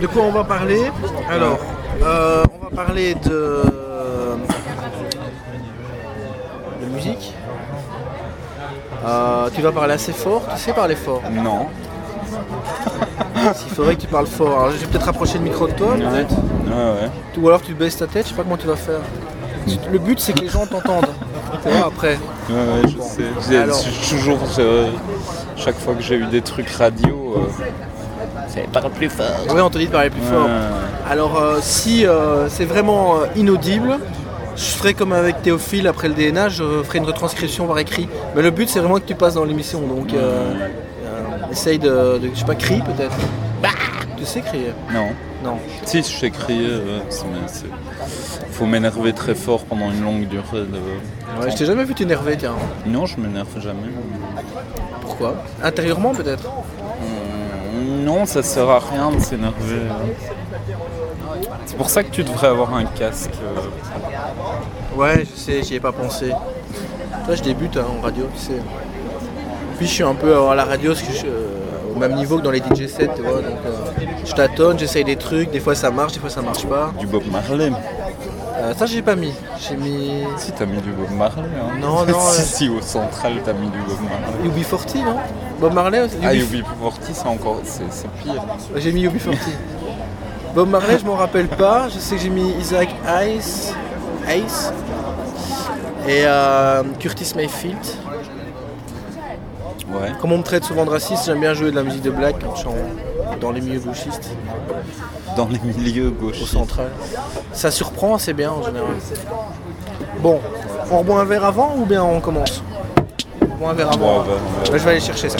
De quoi on va parler Alors, euh, on va parler de, de musique. Euh, tu vas parler assez fort, tu sais parler fort. Non. Il faudrait que tu parles fort. Alors, je vais peut-être rapprocher le micro de toi, peut-être. Ouais, ouais. Ou alors tu baisses ta tête, je sais pas comment tu vas faire. Le but c'est que les gens t'entendent. Tu vois, après. Ouais, ouais, je sais. Alors. toujours, euh, chaque fois que j'ai eu des trucs radio, euh, c'est parle plus fort. Oui, on te dit de parler plus fort. Ouais. Alors euh, si euh, c'est vraiment euh, inaudible, je ferai comme avec Théophile après le DNA, je ferai une retranscription par écrit. Mais le but c'est vraiment que tu passes dans l'émission. Donc essaye de, de- je sais pas, crie peut-être. Tu sais crier? Non. Non. Si, je sais crier, ouais, mais faut m'énerver très fort pendant une longue durée. de- Ouais, je t'ai jamais vu t'énerver, tiens. Non, je m'énerve jamais. Pourquoi? Intérieurement peut-être? Hum, Non, ça sert à rien de s'énerver. C'est pour ça que tu devrais avoir un casque. euh. Ouais, je sais, j'y ai pas pensé. Toi, je débute hein, en radio, tu sais. Puis je suis un peu à la radio parce que je suis, euh, au même niveau que dans les DJ sets, tu vois. Donc, euh, je tâtonne, j'essaye des trucs, des fois ça marche, des fois ça marche pas. Du Bob Marley. Euh, ça, j'ai pas mis. J'ai mis Si, t'as mis du Bob Marley. Hein. Non, non, si, si, au central, t'as mis du Bob Marley. UB40, non? Bob Marley aussi Ah, UB40. UB40, c'est encore. C'est pire. J'ai mis UB40. Bob Marley, je m'en rappelle pas. Je sais que j'ai mis Isaac Hayes. Hayes. Et euh, Curtis Mayfield. Ouais. Comme on me traite souvent de raciste, j'aime bien jouer de la musique de black dans les milieux gauchistes, Dans les milieux au gauche. central. Ça surprend, c'est bien en général. Bon, on reboit un verre avant ou bien on commence On reboit un verre avant. Bon, on va- on va- Ouais, je vais aller chercher ça.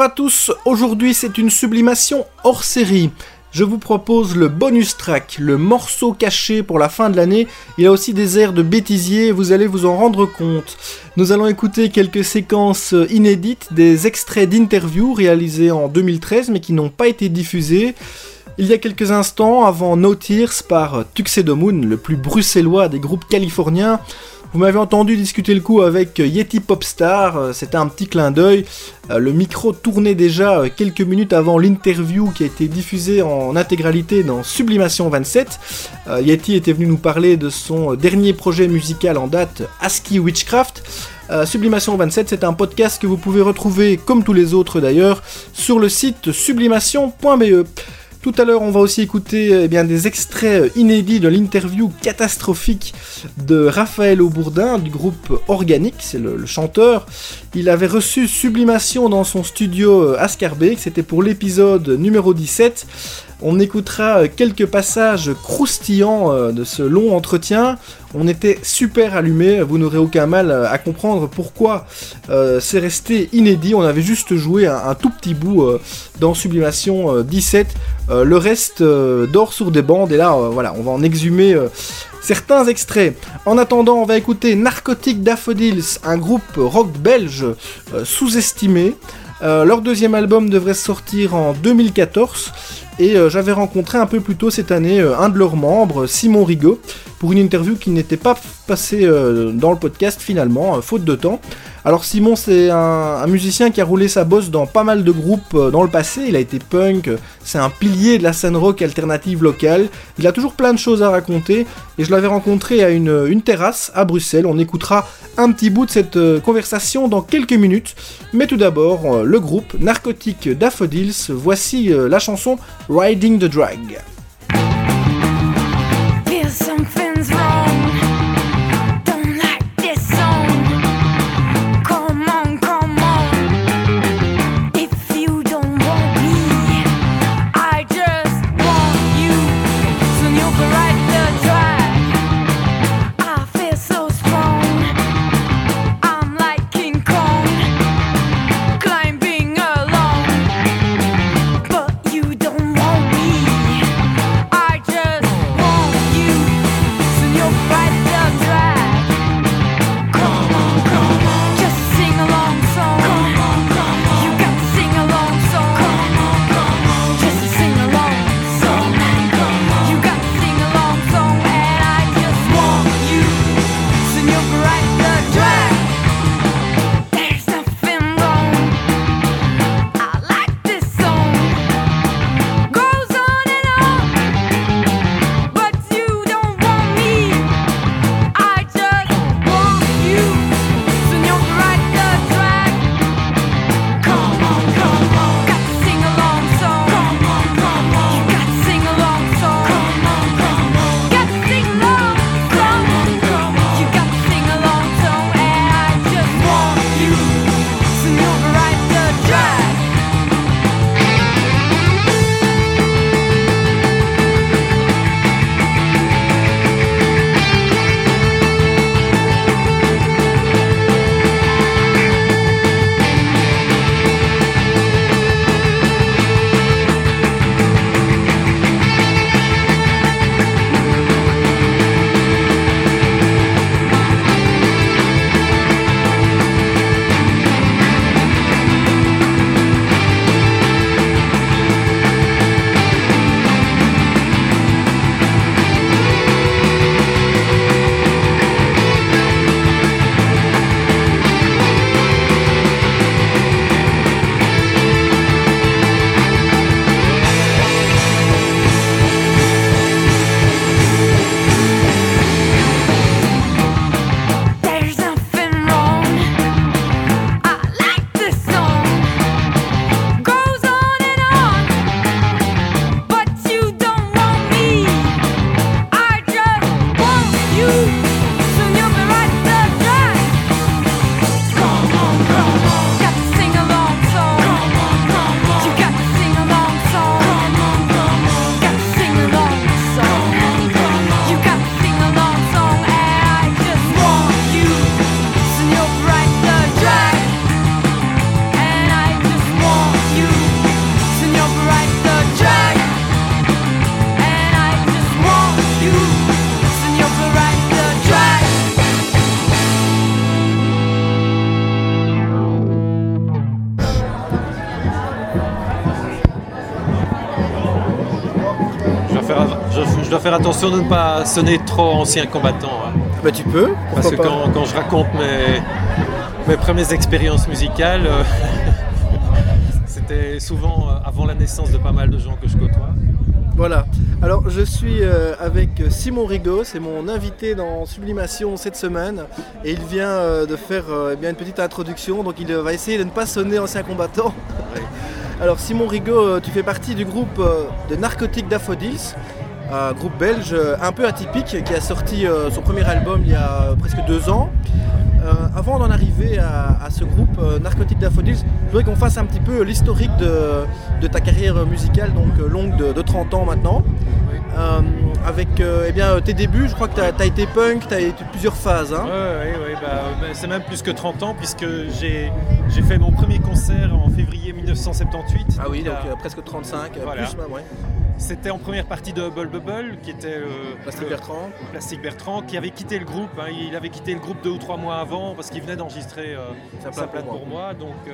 Bonjour à tous, aujourd'hui c'est une sublimation hors série. Je vous propose le bonus track, le morceau caché pour la fin de l'année. Il a aussi des airs de bêtisier, vous allez vous en rendre compte. Nous allons écouter quelques séquences inédites, des extraits d'interviews réalisés en 2013 mais qui n'ont pas été diffusés. Il y a quelques instants, avant No Tears par Tuxedo Moon, le plus bruxellois des groupes californiens, vous m'avez entendu discuter le coup avec Yeti Popstar, euh, c'était un petit clin d'œil. Euh, le micro tournait déjà euh, quelques minutes avant l'interview qui a été diffusée en intégralité dans Sublimation 27. Yeti était venu nous parler de son dernier projet musical en date, ASCII Witchcraft. Sublimation 27, c'est un podcast que vous pouvez retrouver, comme tous les autres d'ailleurs, sur le site sublimation.be. Tout à l'heure, on va aussi écouter eh bien, des extraits euh, inédits de l'interview catastrophique de Raphaël Aubourdin du groupe Organique, c'est le, chanteur. Il avait reçu Sublimation dans son studio euh, Ascarbeck, c'était pour l'épisode numéro 17. On écoutera euh, quelques passages croustillants de ce long entretien. On était super allumés, vous n'aurez aucun mal à comprendre pourquoi c'est resté inédit. On avait juste joué un, tout petit bout dans Sublimation 17. Euh, le reste euh, dort sur des bandes et là, euh, voilà, on va en exhumer certains extraits. En attendant, on va écouter Narcotic Daffodils, un groupe rock belge sous-estimé. leur deuxième album devrait sortir en 2014 et j'avais rencontré un peu plus tôt cette année un de leurs membres, Simon Rigaud, pour une interview qui n'était pas passée dans le podcast finalement, faute de temps. Alors Simon c'est un, musicien qui a roulé sa bosse dans pas mal de groupes euh, dans le passé, il a été punk, c'est un pilier de la scène rock alternative locale, il a toujours plein de choses à raconter. Et je l'avais rencontré à une, terrasse à Bruxelles, on écoutera un petit bout de cette euh, conversation dans quelques minutes, mais tout d'abord euh, le groupe Narcotique Daffodils, voici la chanson Riding the Drag. Dois faire attention de ne pas sonner trop ancien combattant. hein. Bah tu peux, Parce que pas. quand, quand je raconte mes, mes premières expériences musicales, euh, c'était souvent euh, avant la naissance de pas mal de gens que je côtoie. Voilà. Alors je suis euh, avec Simon Rigaud, c'est mon invité dans Sublimation cette semaine et il vient euh, de faire eh bien, une petite introduction, donc il va essayer de ne pas sonner ancien combattant. Alors Simon Rigaud, tu fais partie du groupe de Narcotiques Daffodils, un groupe belge euh, un peu atypique qui a sorti euh, son premier album il y a euh, presque deux ans. Avant d'en arriver à, à ce groupe Narcotiques Daffodils, je voudrais qu'on fasse un petit peu l'historique de, de ta carrière musicale, donc longue de, de 30 ans maintenant. Euh, avec euh, eh bien, tes débuts, je crois que tu as, été punk, tu as été plusieurs phases. hein. Ouais, ouais, ouais, bah, bah, c'est même plus que 30 ans puisque j'ai fait mon premier concert en février 1978. Ah oui, donc euh, presque 35, euh, Voilà. plus même, ouais. C'était en première partie de Bubble Bubble, qui était euh, Plastique le- Bertrand. Plastique Bertrand, qui avait quitté le groupe. hein. Il avait quitté le groupe deux ou trois mois avant parce qu'il venait d'enregistrer euh, sa plate pour pour moi. Donc, euh,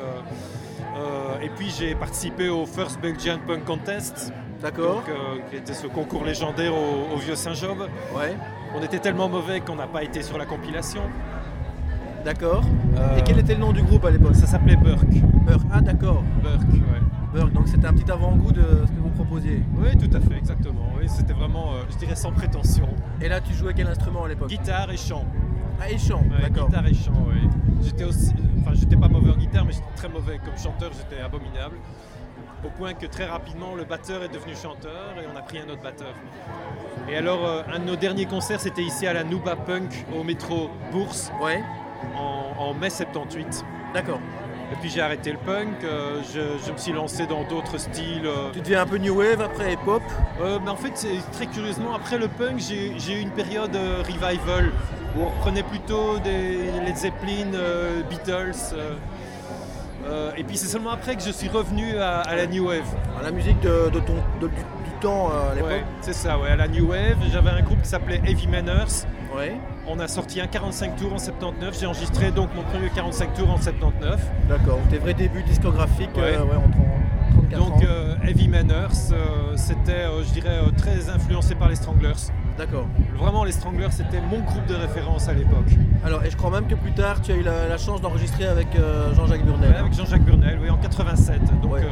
euh, et puis j'ai participé au First Belgian Punk Contest, D'accord. euh, qui était ce concours légendaire au, au Vieux Saint-Job. Ouais, On était tellement mauvais qu'on n'a pas été sur la compilation. d'accord. Et quel était le nom du groupe à l'époque? Ça s'appelait Burke. Burke. Ah d'accord. Burke, ouais. Burke, donc c'était un petit avant-goût de ce que vous proposiez. Oui, tout à fait, exactement. Oui, c'était vraiment, euh, je dirais, sans prétention. Et là tu jouais quel instrument à l'époque? Guitare et chant. Ah et chant, Ouais, d'accord. guitare et chant, oui. J'étais aussi, enfin, j'étais pas mauvais en guitare, mais j'étais très mauvais comme chanteur. J'étais abominable. Au point que très rapidement, le batteur est devenu chanteur et on a pris un autre batteur. Et alors, euh, un de nos derniers concerts, c'était ici à la Nuba Punk au métro Bourse Ouais, en, en mai 78. d'accord. Et puis j'ai arrêté le punk, euh, je, je me suis lancé dans d'autres styles. euh, Tu deviens un peu new wave après et pop. Euh, mais en fait, c'est très curieusement, après le punk, j'ai eu une période euh, revival où on reprenait plutôt des Led Zeppelin, Beatles. et puis c'est seulement après que je suis revenu à, à la New Wave. Ah, La musique de, de ton, de- du, du temps à l'époque? Ouais, c'est ça, ouais, à la New Wave. J'avais un groupe qui s'appelait Heavy Manners. Ouais, On a sorti un 45 tours en 79. J'ai enregistré donc mon premier 45 tours en 79. d'accord. Tes vrais débuts discographiques, Ouais. euh, ouais, en 30 34 ans. Donc euh, Heavy Manners, euh, c'était, je dirais, très influencé par les Stranglers. D'accord. Vraiment, les Stranglers, c'était mon groupe de référence à l'époque. Alors, et je crois même que plus tard, tu as eu la, la chance d'enregistrer avec euh, Jean-Jacques Burnel. Ouais, avec Jean-Jacques Burnel, oui, en 87, donc Ouais.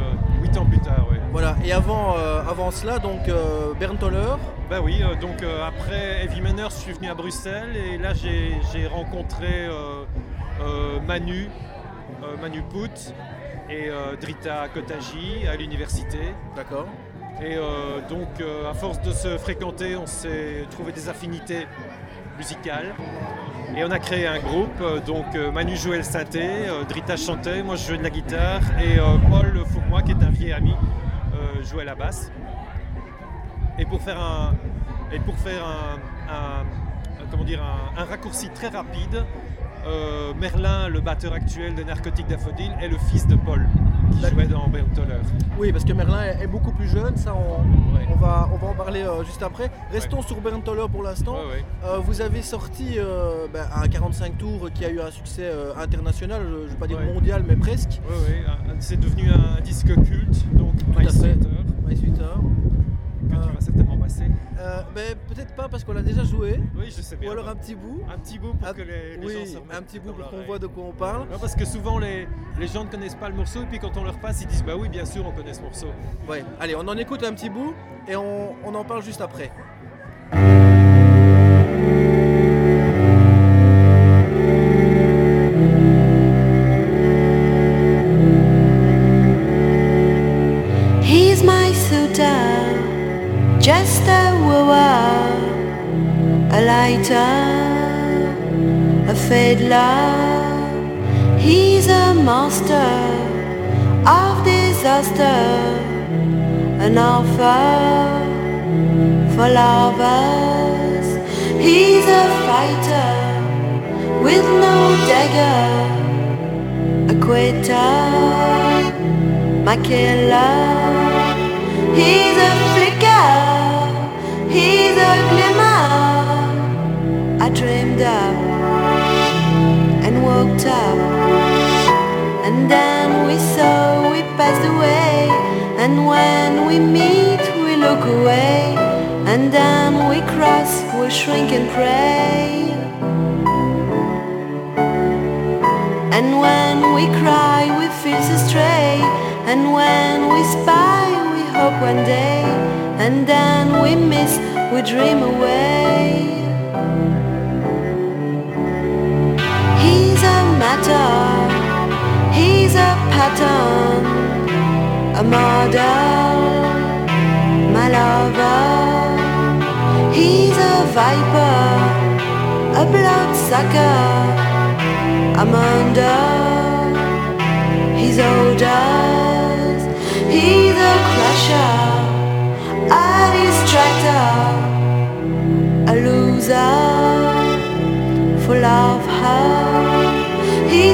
8 ans plus tard, oui. Voilà, et avant, euh, avant cela, donc euh, Bernd Toller, Bah oui, euh, donc euh, après Heavy Manners, je suis venu à Bruxelles et là j'ai rencontré euh, euh, Manu, euh, Manu Pout et euh, Drita Kotaji à l'université. d'accord. Et euh, donc euh, à force de se fréquenter, on s'est trouvé des affinités musicales. Et on a créé un groupe, euh, donc Manu jouait le synthé, Drita chantait, moi je jouais de la guitare et Paul Fouquemois, qui est un vieil ami, jouait la basse. Et pour faire un, et pour faire un, comment dire, un, raccourci très rapide, Merlin, le batteur actuel de Narcotique Daffodil, est le fils de Paul, qui jouait dans. Oui, parce que Merlin est, est beaucoup plus jeune, ça on, Ouais. on va, on va en parler euh, juste après. Restons sur Bernd Toller pour l'instant. Ouais, ouais. Euh, vous avez sorti euh, ben, un 45 tours qui a eu un succès international, je ne vais pas dire Ouais. mondial, mais presque. Oui, c'est devenu un disque culte, donc que Euh, tu vas certainement Euh, ben, Peut-être pas parce qu'on l'a déjà joué, Oui, je sais bien. ou alors un petit bout. Un petit bout pour Un- que les, les oui, gens se remettent un petit bout pour qu'on voit de quoi on parle. Non, parce que souvent les, les gens ne connaissent pas le morceau et puis quand on leur passe, ils disent bah oui, bien sûr, on connaît ce morceau. Ouais. Allez, on en écoute un petit bout et on, on en parle juste après. A lighter, a fiddler. He's a master of disaster, an offer for lovers. He's a fighter with no dagger, a quitter my killer. He's a flicker, he's a dreamed up and woke up, and then we saw we passed away. And when we meet, we look away. and then we cross, we shrink and pray. And when we cry, we feel so stray. And when we spy, we hope one day. And then we miss, we dream away. Matter, he's a pattern, a model, my lover. He's a viper, a bloodsucker. I'm under his orders. He's a crusher, a distractor, a loser, full of her.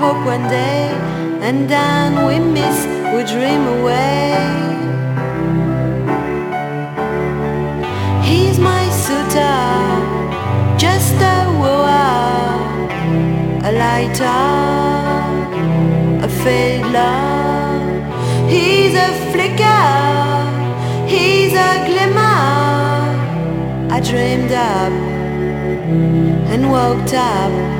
hope one day. And then we miss, we dream away. He's my suitor, just a wooer a lighter, a fiddler. He's a flicker, he's a glimmer. I dreamed up and woke up.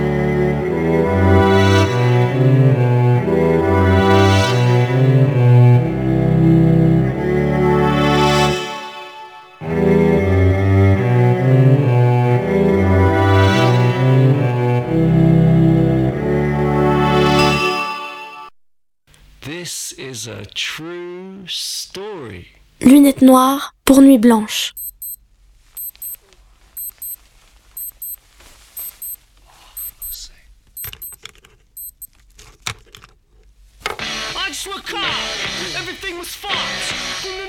Lunettes noires pour nuit blanche. car. Everything was fucked.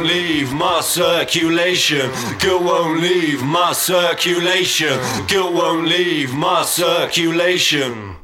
won't leave my circulation. Guilt won't leave my circulation. Guilt won't leave my circulation.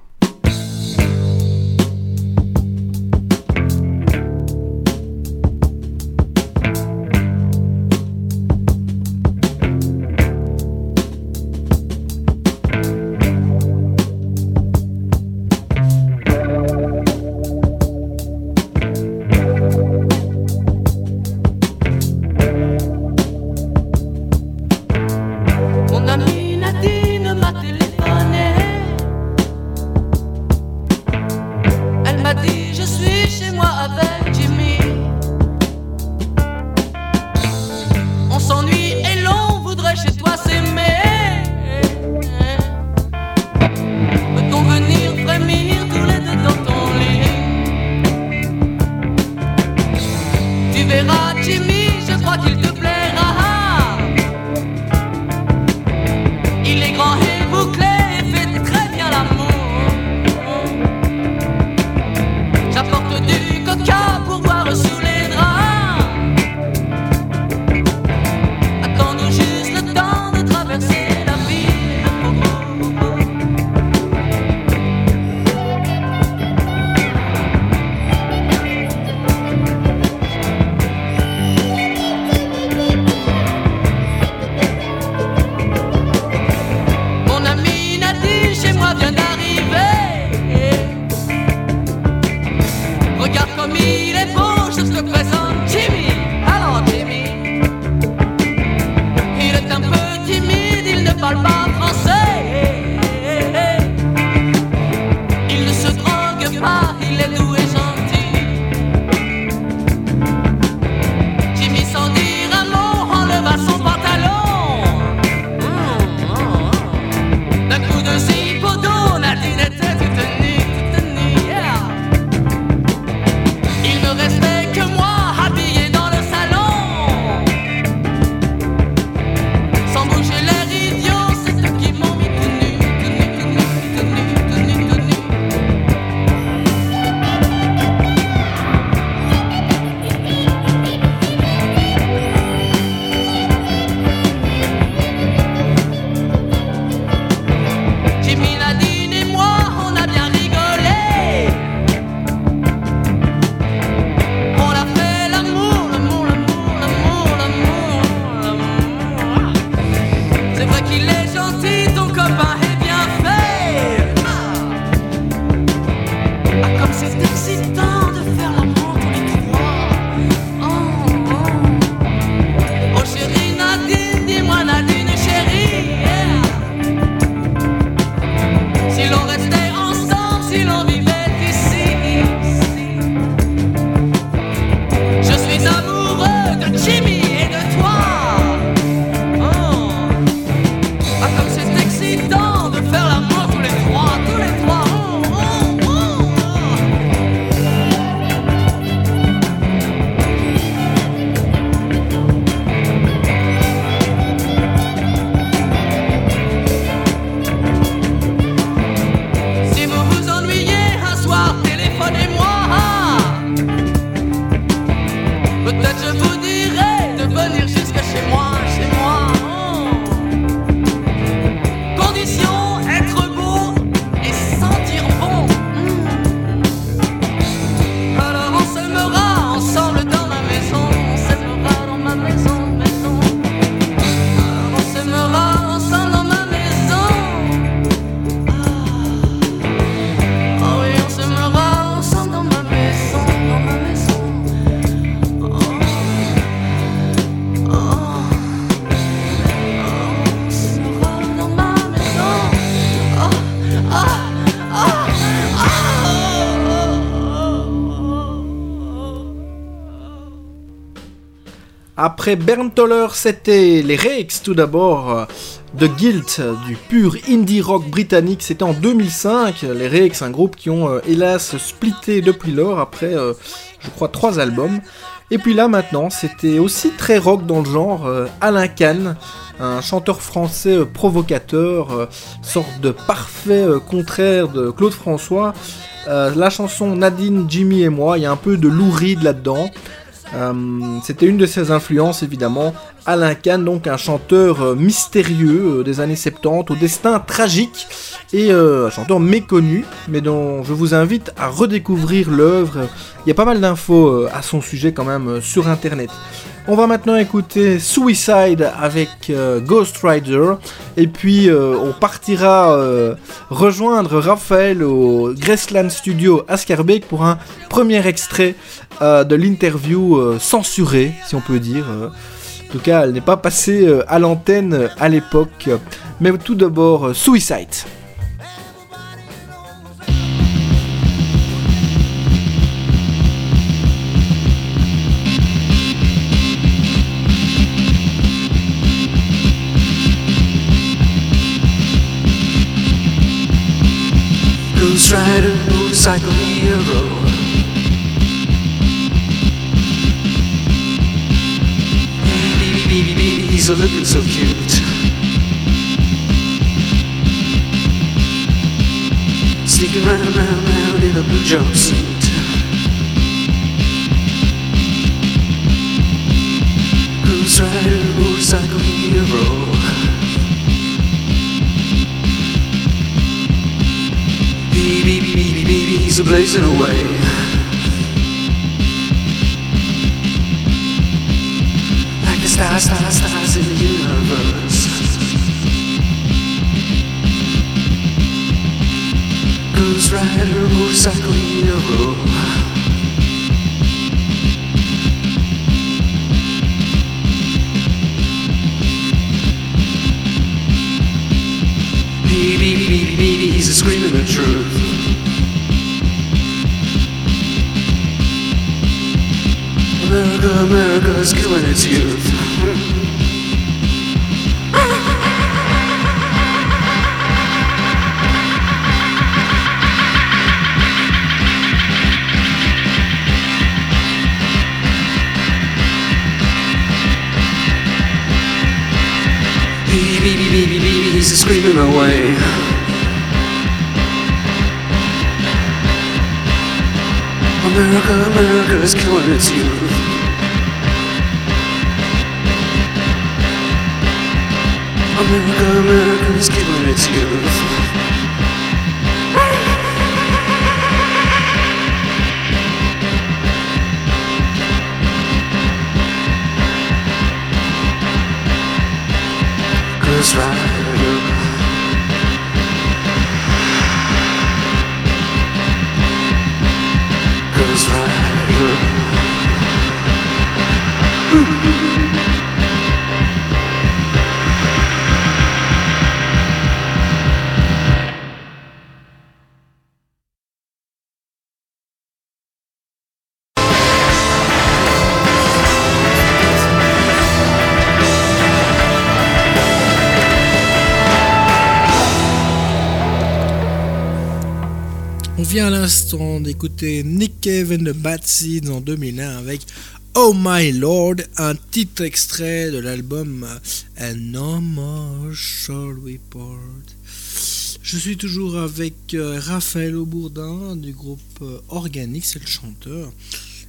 Après Bernd Toller, c'était les Rex tout d'abord. euh, de Guilt, du pur indie rock britannique, c'était en 2005. Les Rex, un groupe qui ont euh, hélas splitté depuis lors après, euh, je crois, trois albums. Et puis là maintenant, c'était aussi très rock dans le genre. Alain Kahn, un chanteur français provocateur, sorte de parfait contraire de Claude François. La chanson Nadine, Jimmy et moi, il y a un peu de Lou Reed là-dedans. Euh, C'était une de ses influences évidemment. Alain Kahn, donc un chanteur euh, mystérieux euh, des années 70, au destin tragique et un chanteur méconnu, mais dont je vous invite à redécouvrir l'œuvre. Il y a pas mal d'infos à son sujet quand même sur internet. On va maintenant écouter Suicide avec Ghost Rider et puis on partira rejoindre Raphaël au Graceland Studio à pour un premier extrait euh, de l'interview euh, censurée, si on peut dire. euh. En tout cas, elle n'est pas passée à l'antenne à l'époque. Mais tout d'abord, Suicide. Baby, he's a looking so cute. Sneaking round, round, round in a blue jumpsuit. Ghost Rider, motorcycle hero. Baby, baby, baby, baby, he's a blazing away. Stars, stars, stars in the universe. Ghost Rider, motorcycle hero. Baby, baby, baby, baby, he's screaming the truth. America, America is killing its youth. He's screaming away. America, America is killing its youth. America, America's killing its youth. Cause right vient à l'instant d'écouter Nick Cave and the Bad Seeds en 2001 avec Oh My Lord, un titre extrait de l'album And No More Shall We Part. Je suis toujours avec euh, Raphaël Aubourdin du groupe euh, Organic, c'est le chanteur.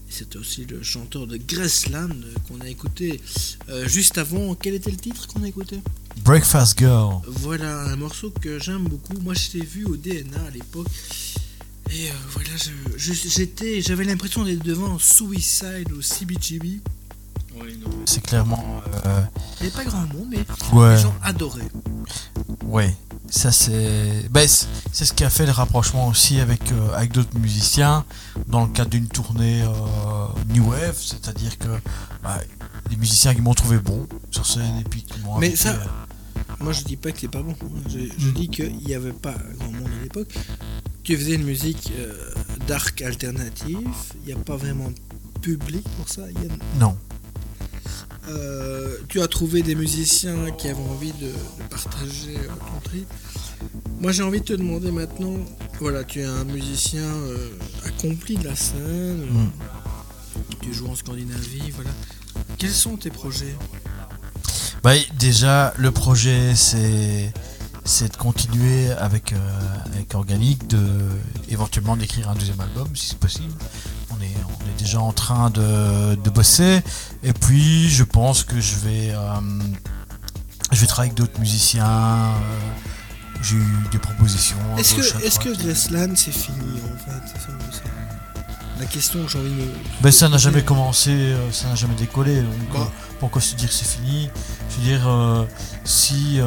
C'est aussi le chanteur de Graceland qu'on a écouté euh, juste avant. Quel était le titre qu'on a écouté? Breakfast Girl. Voilà, un morceau que j'aime beaucoup. Moi, je l'ai vu au DNA à l'époque. Et euh, voilà, je- je- j'étais, j'avais l'impression d'être devant Suicide au CBGB. C'est clairement. euh, Il n'y avait pas grand monde, mais Ouais. les gens adoraient. Ouais, ça c'est. Ben, c'est ce qui a fait le rapprochement aussi avec, euh, avec d'autres musiciens dans le cadre d'une tournée euh, New Wave, c'est-à-dire que bah, les musiciens qui m'ont trouvé bon sur scène et puis qui m'ont. Mais invité, ça- euh, Moi, je dis pas que c'est pas bon. Je, je dis qu'il n'y avait pas grand monde à l'époque. Tu faisais une musique euh, dark alternative. Il n'y a pas vraiment de public pour ça. A- Non. euh, tu as trouvé des musiciens qui avaient envie de, de partager euh, ton trip. Moi j'ai envie de te demander maintenant, voilà, tu es un musicien euh, accompli de la scène, Mm. tu joues en Scandinavie, voilà. Quels sont tes projets? Bah, déjà, le projet, c'est c'est de continuer avec, euh, avec Organique, de éventuellement d'écrire un deuxième album, si c'est possible. On est, on est déjà en train de, de bosser. Et puis, je pense que je vais, euh, je vais travailler avec d'autres musiciens. euh, J'ai eu des propositions. Est-ce que, est-ce que. Graceland c'est fini en fait? La question que j'ai envie de. Ben, ça n'a jamais commencé, euh, ça n'a jamais décollé. Donc, Bah. pourquoi se dire que c'est fini? Je veux dire, si.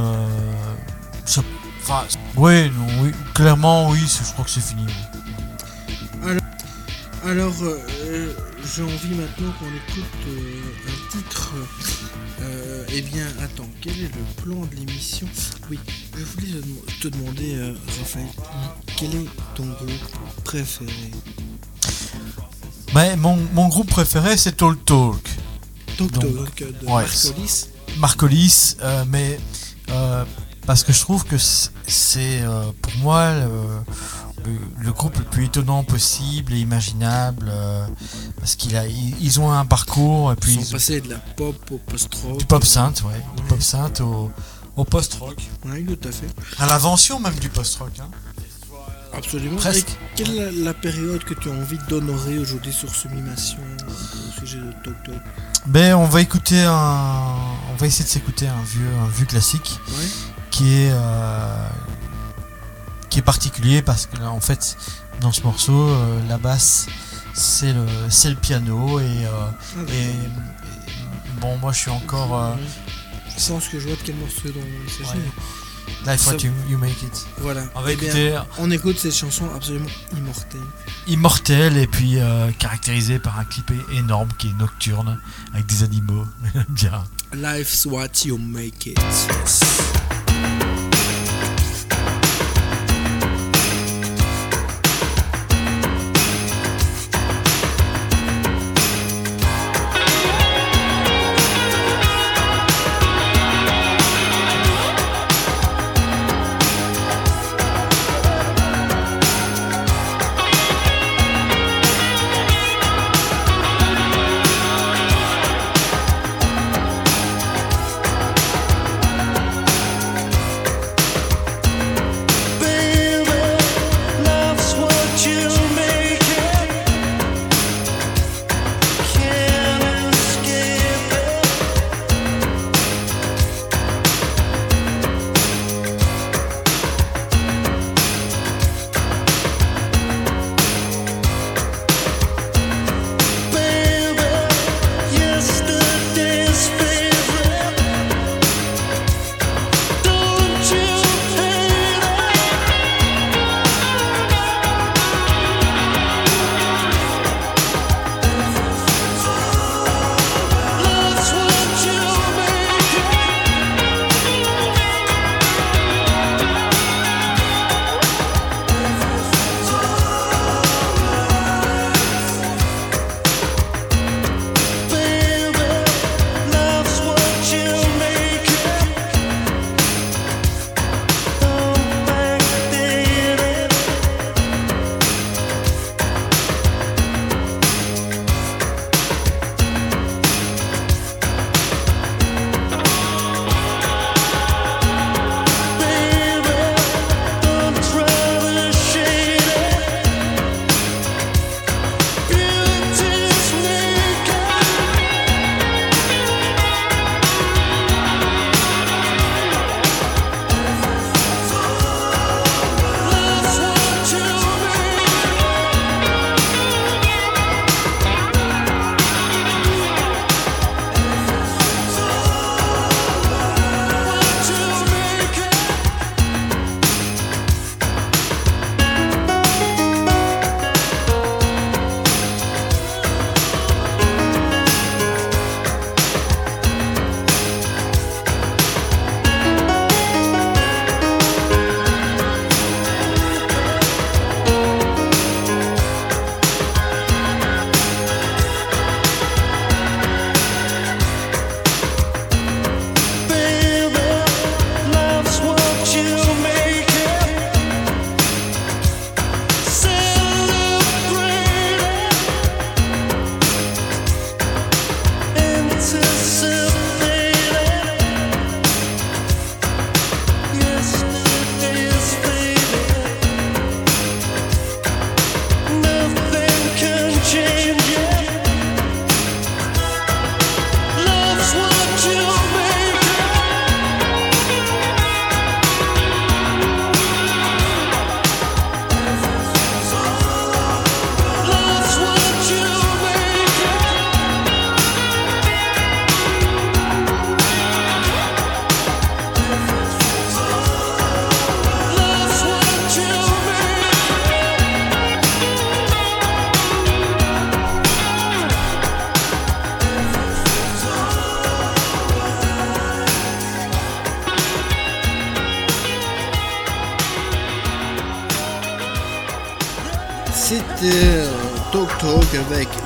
Euh, ça- Enfin, oui, clairement, oui, je crois que c'est fini. Alors, euh, j'ai envie maintenant qu'on écoute euh, un titre. Euh, eh bien, attends, quel est le plan de l'émission? Oui, je voulais te, dem- te demander, euh, Raphaël, quel est ton groupe préféré? Ben, mon, mon groupe préféré, c'est Talk Talk. Talk Talk de ouais, Marcolis. Marcolis, euh, mais euh, parce que je trouve que c'est euh, pour moi le, le- le groupe le plus étonnant possible et imaginable euh, parce qu'il a ils, ils ont un parcours et puis Ils ils sont ont- passés de la pop au post-rock. du pop synth, ouais, du pop synth au, au post-rock, Oui, tout à fait. à l'invention même du post-rock. hein. Absolument. Presque. Et quelle est la, la période que tu as envie d'honorer aujourd'hui sur Sublimation au sujet de Talk Talk Ben, on va écouter un, on va essayer de s'écouter un vieux, un vieux classique Ouais. Qui est, euh, qui est particulier parce que là, en fait, dans ce morceau, euh, la basse, c'est le, c'est le piano et, euh, Ah, et, et- bon, moi, je suis encore Je pense que je vois de quel morceau dont il s'agit. Ouais. Life What you, You Make It. Voilà. On va Eh bien, écouter on écoute cette chanson absolument immortelle. Immortel et puis euh, caractérisé par un clip énorme qui est nocturne avec des animaux. Bien. Life's what you make it. Yes.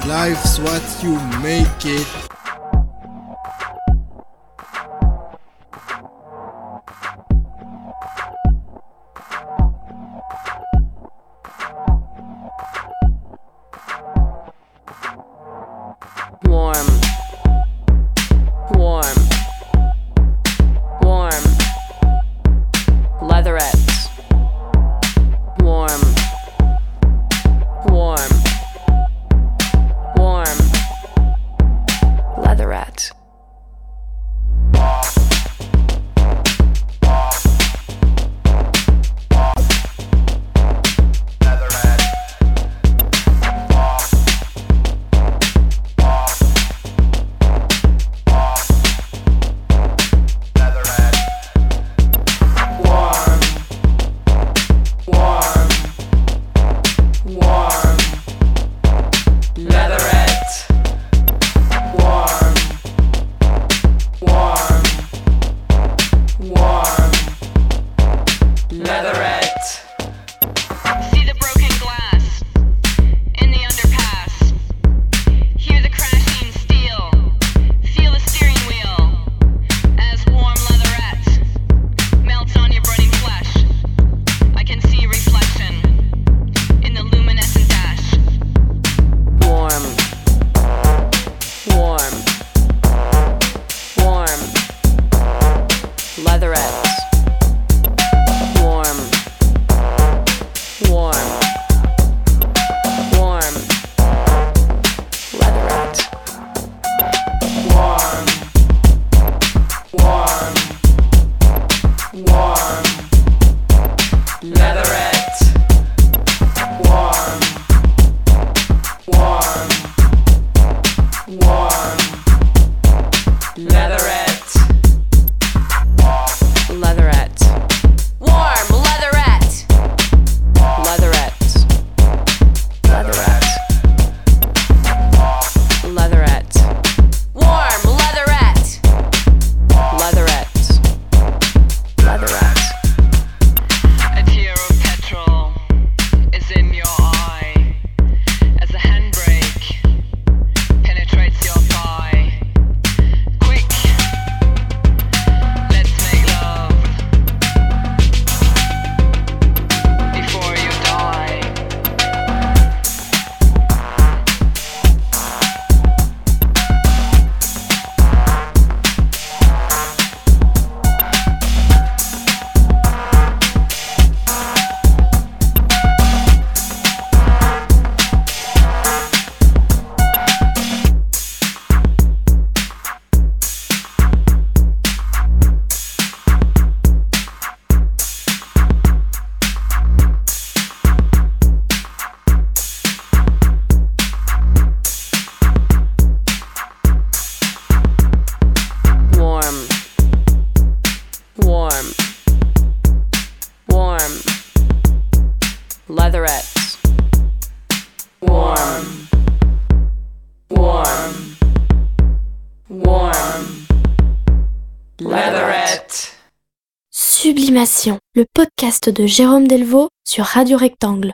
Life's what you make it. de Jérôme Delvaux sur Radio Rectangle.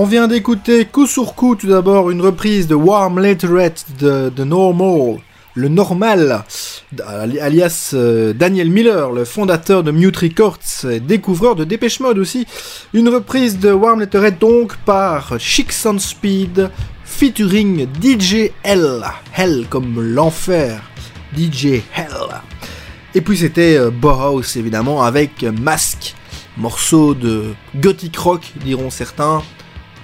On vient d'écouter coup sur coup tout d'abord une reprise de Warm Letterette de, de Normal, le normal, alias euh, Daniel Miller, le fondateur de Mute Records, découvreur de Dépêche Mode aussi. Une reprise de Warm Letterette donc par Chic Sound Speed featuring DJ Hell, Hell comme l'enfer, DJ Hell. Et puis c'était euh, évidemment avec Mask, morceau de gothic rock diront certains,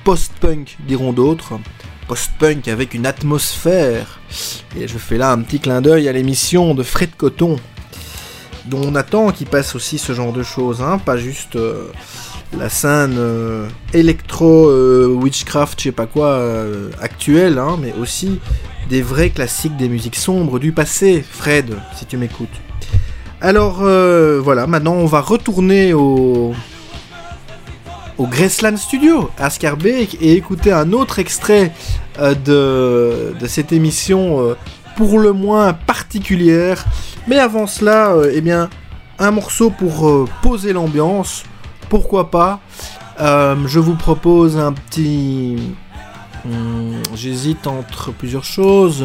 post-punk diront d'autres, post-punk avec une atmosphère. Et je fais là un petit clin d'œil à l'émission de Fred Coton, dont on attend qu'il passe aussi ce genre de choses, hein, pas juste euh, la scène euh, électro euh, witchcraft, je sais pas quoi actuelle, hein, mais aussi des vrais classiques des musiques sombres du passé, Fred, si tu m'écoutes. Alors voilà, maintenant on va retourner au au Graceland Studio à et écouter un autre extrait euh, de, cette émission euh, pour le moins particulière. Mais avant cela, euh, eh bien, un morceau pour poser l'ambiance. Pourquoi pas? Je vous propose un petit. Hmm, J'hésite entre plusieurs choses.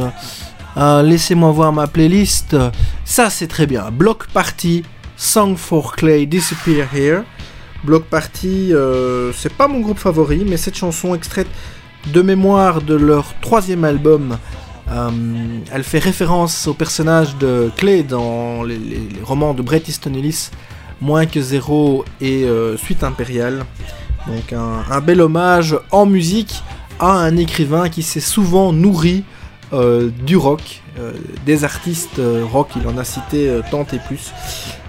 Laissez-moi voir ma playlist. Ça, c'est très bien. Block Party, Song for Clay, Disappear Here. Block Party, euh, c'est pas mon groupe favori, mais cette chanson extraite de mémoire de leur troisième album, euh, elle fait référence au personnage de Clay dans les, romans de Bret Easton Ellis, Moins que zéro et euh, Suite impériale. Donc un bel hommage en musique à un écrivain qui s'est souvent nourri euh, du rock, euh, des artistes euh, rock, il en a cité tant et plus.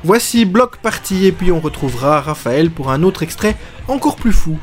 Voici Block Party et puis on retrouvera Raphaël pour un autre extrait encore plus fou.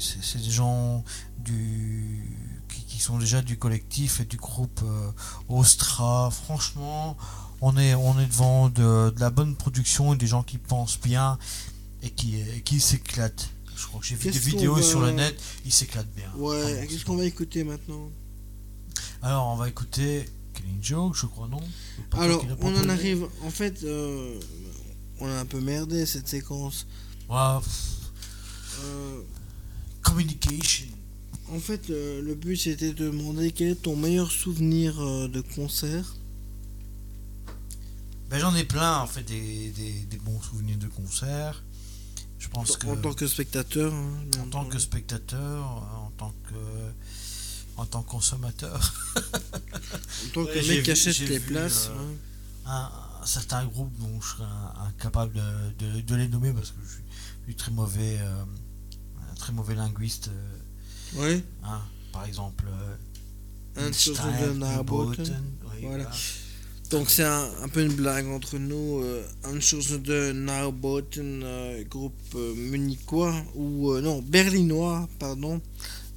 C'est, des gens du, qui, qui sont déjà du collectif et du groupe euh, Ostra. Franchement, on est, on est devant de, de la bonne production et des gens qui pensent bien et qui, et qui s'éclatent. Je crois que j'ai vu des vidéos va- sur le net, ils s'éclatent bien. Ouais, qu'est-ce qu'on va écouter maintenant? Alors, on va écouter Killing Joke, je crois, non? Alors, on en arrive. En fait, euh, on a un peu merdé cette séquence. Ouais, Euh, communication. en fait, euh, le but c'était de demander quel est ton meilleur souvenir euh, de concert. Ben, j'en ai plein, en fait, des, des, des bons souvenirs de concerts. Je pense que. En tant que spectateur. hein, en tant que spectateur, en tant que. En tant que consommateur. En tant que Ouais, mec qui achète les places. euh, ouais. un, un certain groupe dont je serais in- incapable de, de- de les nommer parce que je suis, je suis très mauvais euh, très mauvais linguiste euh, Ouais. hein, par exemple euh, Einstein, oui, Voilà. Donc c'est un, un peu une blague entre nous. Euh, une chose de Narbotten, euh, groupe euh, munichois, ou non, berlinois, pardon,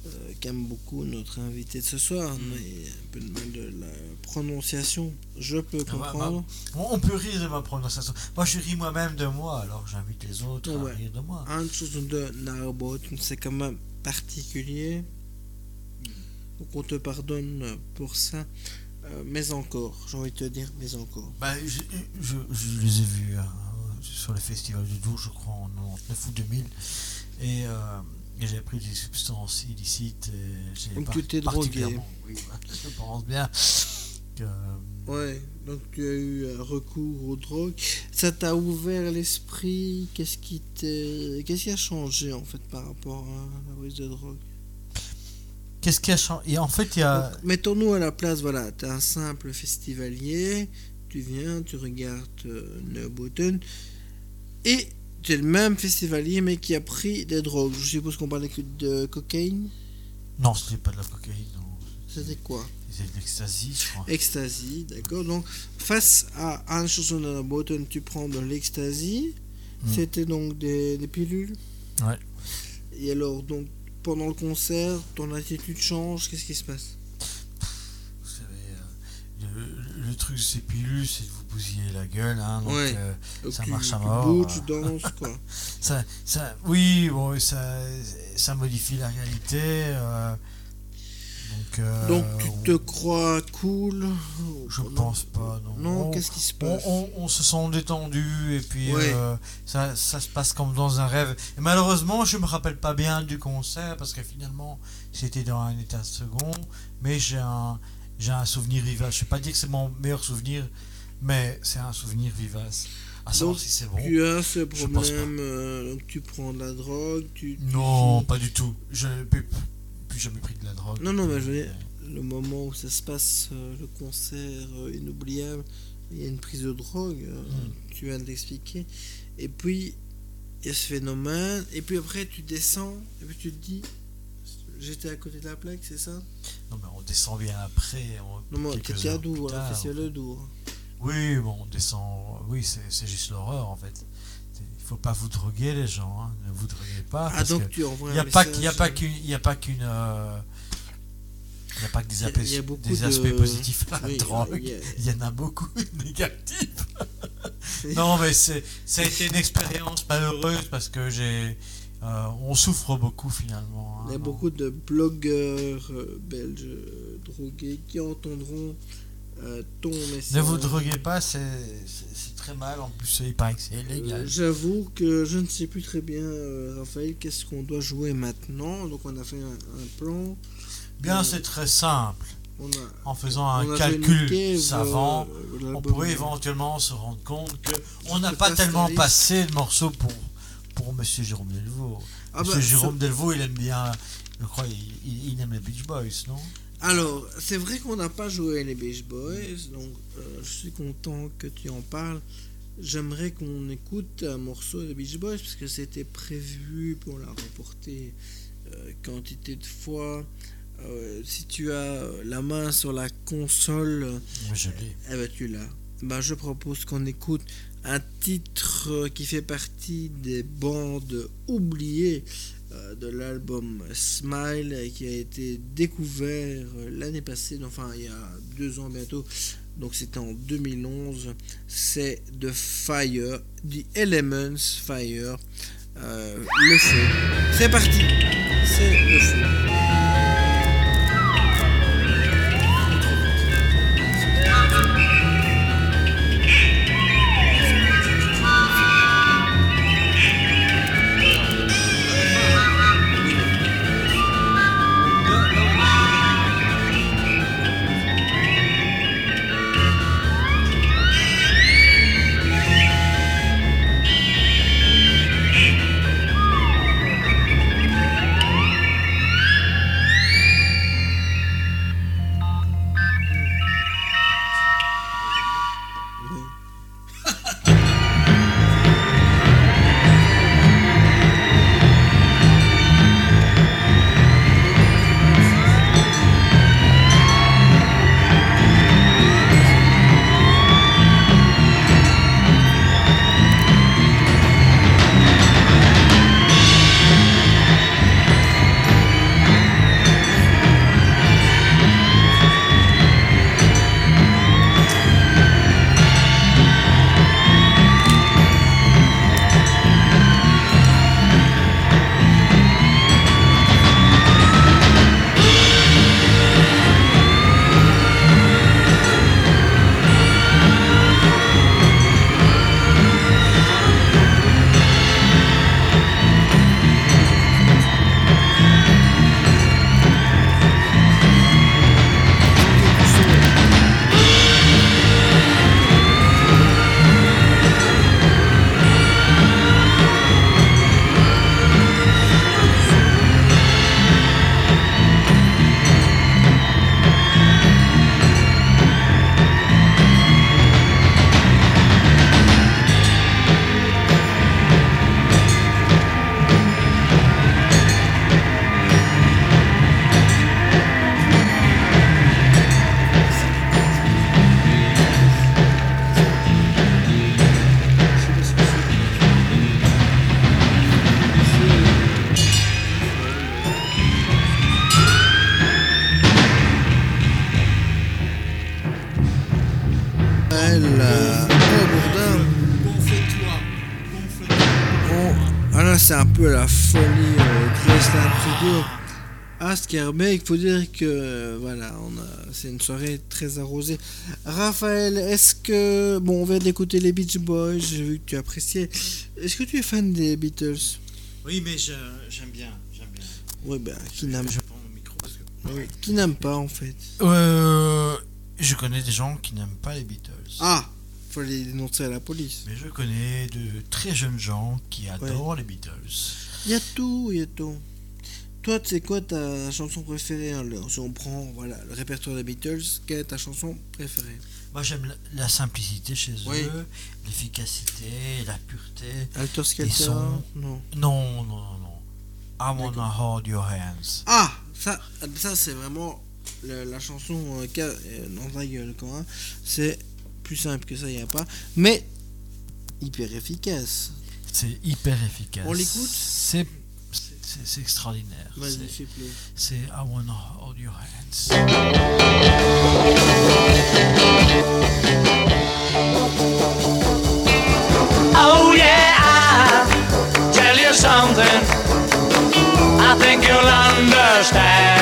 euh, qui aime beaucoup notre invité de ce soir, Mm. mais un peu de mal de la prononciation, je peux Ah, bah, comprendre. bah, bon, on peut rire de ma prononciation. Moi, je ris moi-même de moi, alors j'invite les autres Ouais. à rire de moi. Un chose de Narbotten, c'est quand même particulier. Donc on te pardonne pour ça. Euh, mais encore, j'ai envie de te dire, mais encore. Bah, je, je, je les ai vus hein, sur le festival de Dour, je crois, en 99 ou 2000. Et, euh, et j'ai pris des substances illicites. Et j'ai Donc tu t'es drogué. Oui, je pense bien que. Ouais, donc tu as eu recours aux drogues. Ça t'a ouvert l'esprit. Qu'est-ce qui qu'est-ce qui a changé en fait par rapport à la prise de drogue? Qu'est-ce qui a changé Et en fait, il y a. Mettons-nous à la place. Voilà, t'es un simple festivalier. Tu viens, tu regardes euh, Neubotten et es le même festivalier mais qui a pris des drogues. Je suppose qu'on parlait que de cocaïne. Non, c'était pas de la cocaïne. C'était quoi? C'était de l'ecstasy, je crois. Ecstasy, d'accord. Donc, face à un chanson de la Botten, tu prends de l'ecstasy. Mm. C'était donc des, des pilules. Ouais. Et alors, donc, pendant le concert, ton attitude change. Qu'est-ce qui se passe? Le, truc de ces pilules, c'est de vous bousiller la gueule, hein, donc Ouais. euh, Donc, ça tu- marche à mort. bouges, tu danses, quoi. ça, ça, oui, bon, ça, ça modifie la réalité. euh, donc, euh, Donc, tu te crois cool Je Non. pense pas, non. Non, On- qu'est-ce qui se passe? on, on se sent détendu et puis Ouais. ça, ça se passe comme dans un rêve. Et malheureusement, je me rappelle pas bien du concert parce que finalement, j'étais dans un état second, mais j'ai un, j'ai un souvenir vivace. Je vais pas dire que c'est mon meilleur souvenir, mais c'est un souvenir vivace. À savoir Donc, si c'est bon. Tu as ce problème, euh, donc tu prends de la drogue, tu... Non, pas du tout. Je n'ai plus, plus jamais pris de la drogue. Non, non, mais je le moment où ça se passe, euh, le concert euh, inoubliable, il y a une prise de drogue, Hmm. tu viens de l'expliquer, et puis il y a ce phénomène, et puis après tu descends, et puis tu te dis, j'étais à côté de la plaque, c'est ça? Non, mais on descend bien après. on- Non, mais quelques heures plus la tard. de Dour. Oui, bon, on descend. Oui, c'est juste l'horreur en fait. Il faut pas vous droguer, les gens. hein. Ne vous droguez pas. Ah, parce donc que tu envoies Il n'y a, un pas- message, il y a pas euh, qu'une. Il y a pas qu'une. euh, Il n'y a pas que des, aspects- de- positifs à la oui, drogue. il y a- Il y en a beaucoup de négatifs. non, mais c'est, ça a été une expérience malheureuse parce que j'ai. Euh, on souffre beaucoup finalement. hein. Il y a beaucoup de blogueurs euh, belges euh, drogués qui entendront euh, ton message. Ne vous droguez pas, c'est, très mal. En plus, il paraît que c'est illégal. Euh, J'avoue que je ne sais plus très bien, Raphaël, qu'est-ce qu'on doit jouer maintenant. Donc on a fait un, un plan. Bien, c'est très simple. a- En faisant un calcul niqué, savant, on pourrait éventuellement se rendre compte que on n'a pas tellement passé de morceaux pour, pour Monsieur Jérôme Delvaux. Ah Monsieur bah, Jérôme Delvaux, il aime bien, je crois, il, aime les Beach Boys, non? Alors, c'est vrai qu'on n'a pas joué les Beach Boys, donc euh, je suis content que tu en parles. J'aimerais qu'on écoute un morceau des Beach Boys parce que c'était prévu pour la reporter euh, quantité de fois. Euh, si tu as la main sur la console, je eh ben, tu l'as. Ben, je propose qu'on écoute un titre euh, qui fait partie des bandes oubliées euh, de l'album Smile qui a été découvert euh, l'année passée, enfin il y a deux ans bientôt, donc c'était en 2011. C'est The Fire, The Elements Fire, le feu. C'est parti, c'est le feu. À Skerbeck, il faut dire que euh, voilà, on a, c'est une soirée très arrosée. Raphaël, est-ce que bon, on vient d'écouter les Beach Boys, j'ai vu que tu appréciais. Est-ce que tu es fan des Beatles? Oui, mais j'aime bien. J'aime bien. Oui, ben qui n'aime Je prends le micro parce que. oui, qui n'aime pas en fait? Euh, je connais des gens qui n'aiment pas les Beatles. Ah, faut les dénoncer à la police. Mais je connais de très jeunes gens qui adorent les Beatles. Il y a tout, il y a tout. Toi, tu sais quoi ta chanson préférée hein, Si on prend voilà, le répertoire des Beatles, quelle est ta chanson préférée? Moi, j'aime la, la simplicité chez Oui. eux, l'efficacité, la pureté. Alter Skelter sont- Non? Non, non, non, non. I wanna hold your hands. Ah Ça, ça c'est vraiment la chanson euh, euh, dans ta gueule, quoi. hein. C'est plus simple que ça, il n'y a pas. Mais hyper efficace. C'est hyper efficace. On l'écoute? C'est c'est- extraordinaire. C'est- I wanna hold your hands. Oh yeah, I'll tell you something. I think you'll understand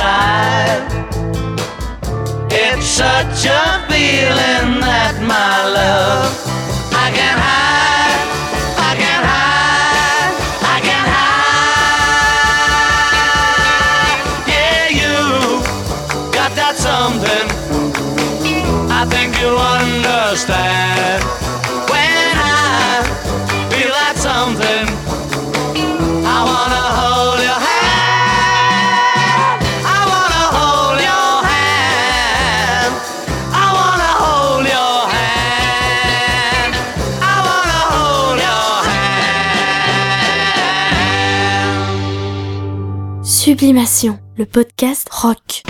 inside. It's such a feeling that my love I can't hide. Sublimation, le podcast rock.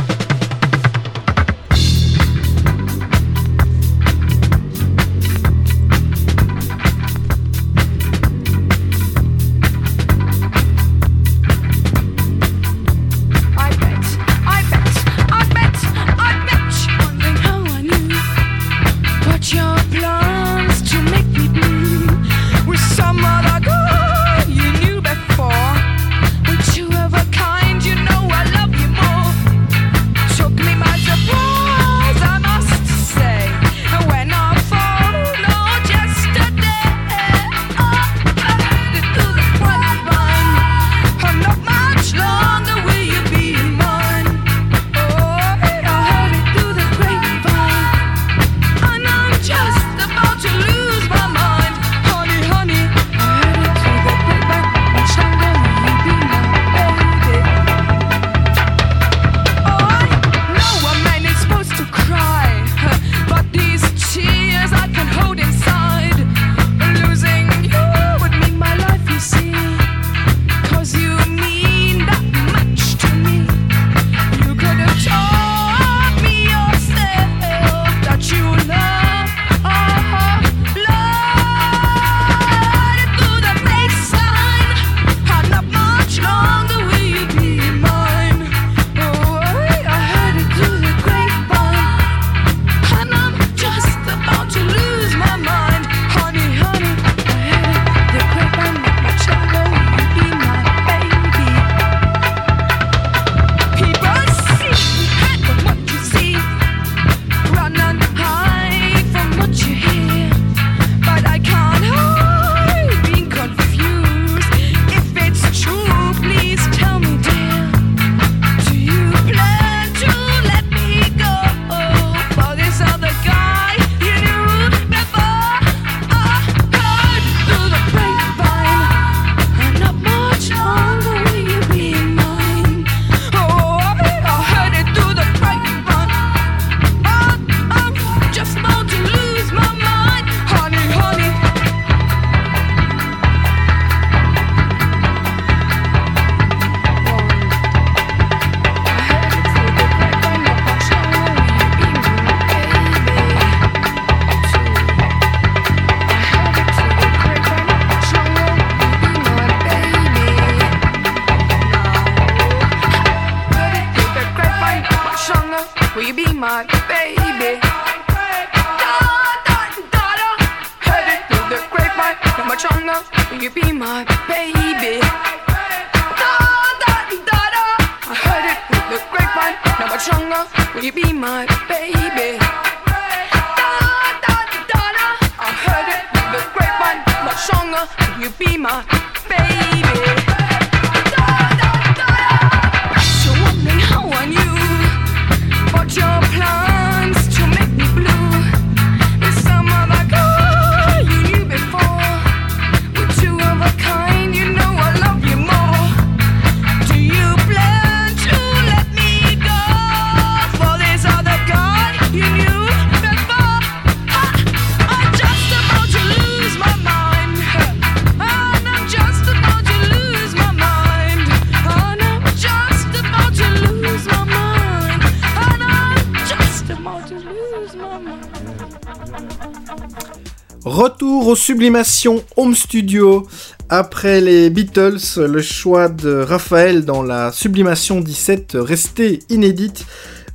Sublimations home studio. Après les Beatles, le choix de Raphaël dans la sublimation 17 restait inédite.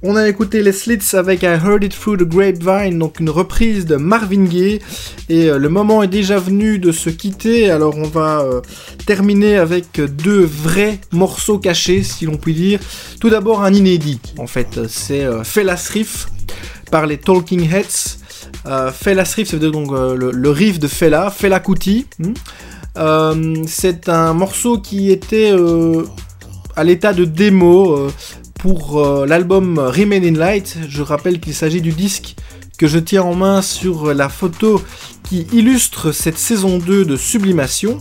On a écouté les Slits avec I Heard It Through the Grapevine, donc une reprise de Marvin Gaye. Et euh, le moment est déjà venu de se quitter, alors on va euh, terminer avec deux vrais morceaux cachés, si l'on peut dire. Tout d'abord un inédit, en fait, c'est euh, Fellas Riff par les Talking Heads. Euh, Fellas Riff, c'est donc euh, le, le riff de Fela, Fela Kuti. hmm. Euh, c'est un morceau qui était à l'état de démo pour l'album Remain in Light. Je rappelle qu'il s'agit du disque que je tiens en main sur la photo qui illustre cette saison 2 de Sublimation.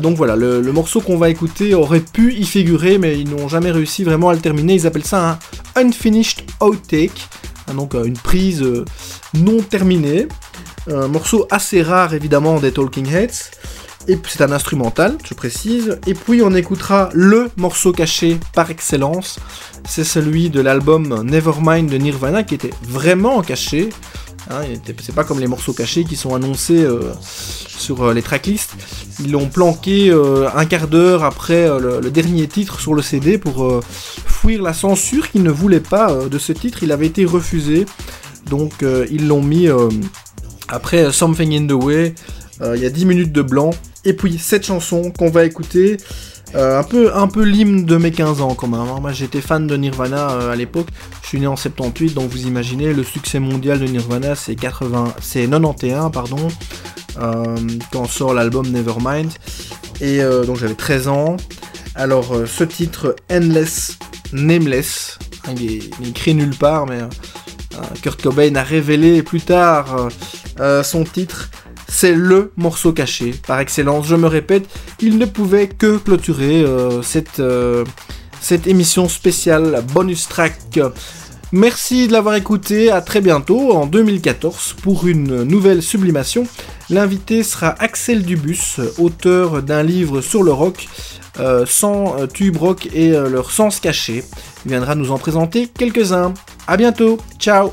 Donc voilà, le, morceau qu'on va écouter aurait pu y figurer, mais ils n'ont jamais réussi vraiment à le terminer. Ils appellent ça un Unfinished Outtake, hein, donc une prise non terminée. Un morceau assez rare évidemment des Talking Heads. Et c'est un instrumental, je précise. Et puis on écoutera le morceau caché par excellence. C'est celui de l'album Nevermind de Nirvana qui était vraiment caché. Hein, c'est pas comme les morceaux cachés qui sont annoncés euh, sur euh, les tracklists. Ils l'ont planqué euh, un quart d'heure après le, dernier titre sur le CD pour fuir la censure qu'ils ne voulaient pas de ce titre. Il avait été refusé. Donc euh, ils l'ont mis euh, après euh, Something in the Way. Il y a 10 minutes de blanc. Et puis cette chanson qu'on va écouter. un peu, un peu l'hymne de mes 15 ans quand même. hein. Moi j'étais fan de Nirvana à l'époque. Je suis né en 78, donc vous imaginez le succès mondial de Nirvana, c'est 80, c'est 91 pardon, quand sort l'album Nevermind. Et donc j'avais 13 ans. Alors ce titre Endless Nameless, hein, il, est, il est écrit nulle part, mais Kurt Cobain a révélé plus tard euh, euh, son titre. C'est le morceau caché par excellence. Je me répète, il ne pouvait que clôturer euh, cette, euh, cette émission spéciale bonus track. Merci de l'avoir écouté, à très bientôt en 2014 pour une nouvelle sublimation. L'invité sera Axel Dubus, auteur d'un livre sur le rock, euh, sans euh, tube rock et euh, leur sens caché. Viendra nous en présenter quelques-uns. À bientôt, ciao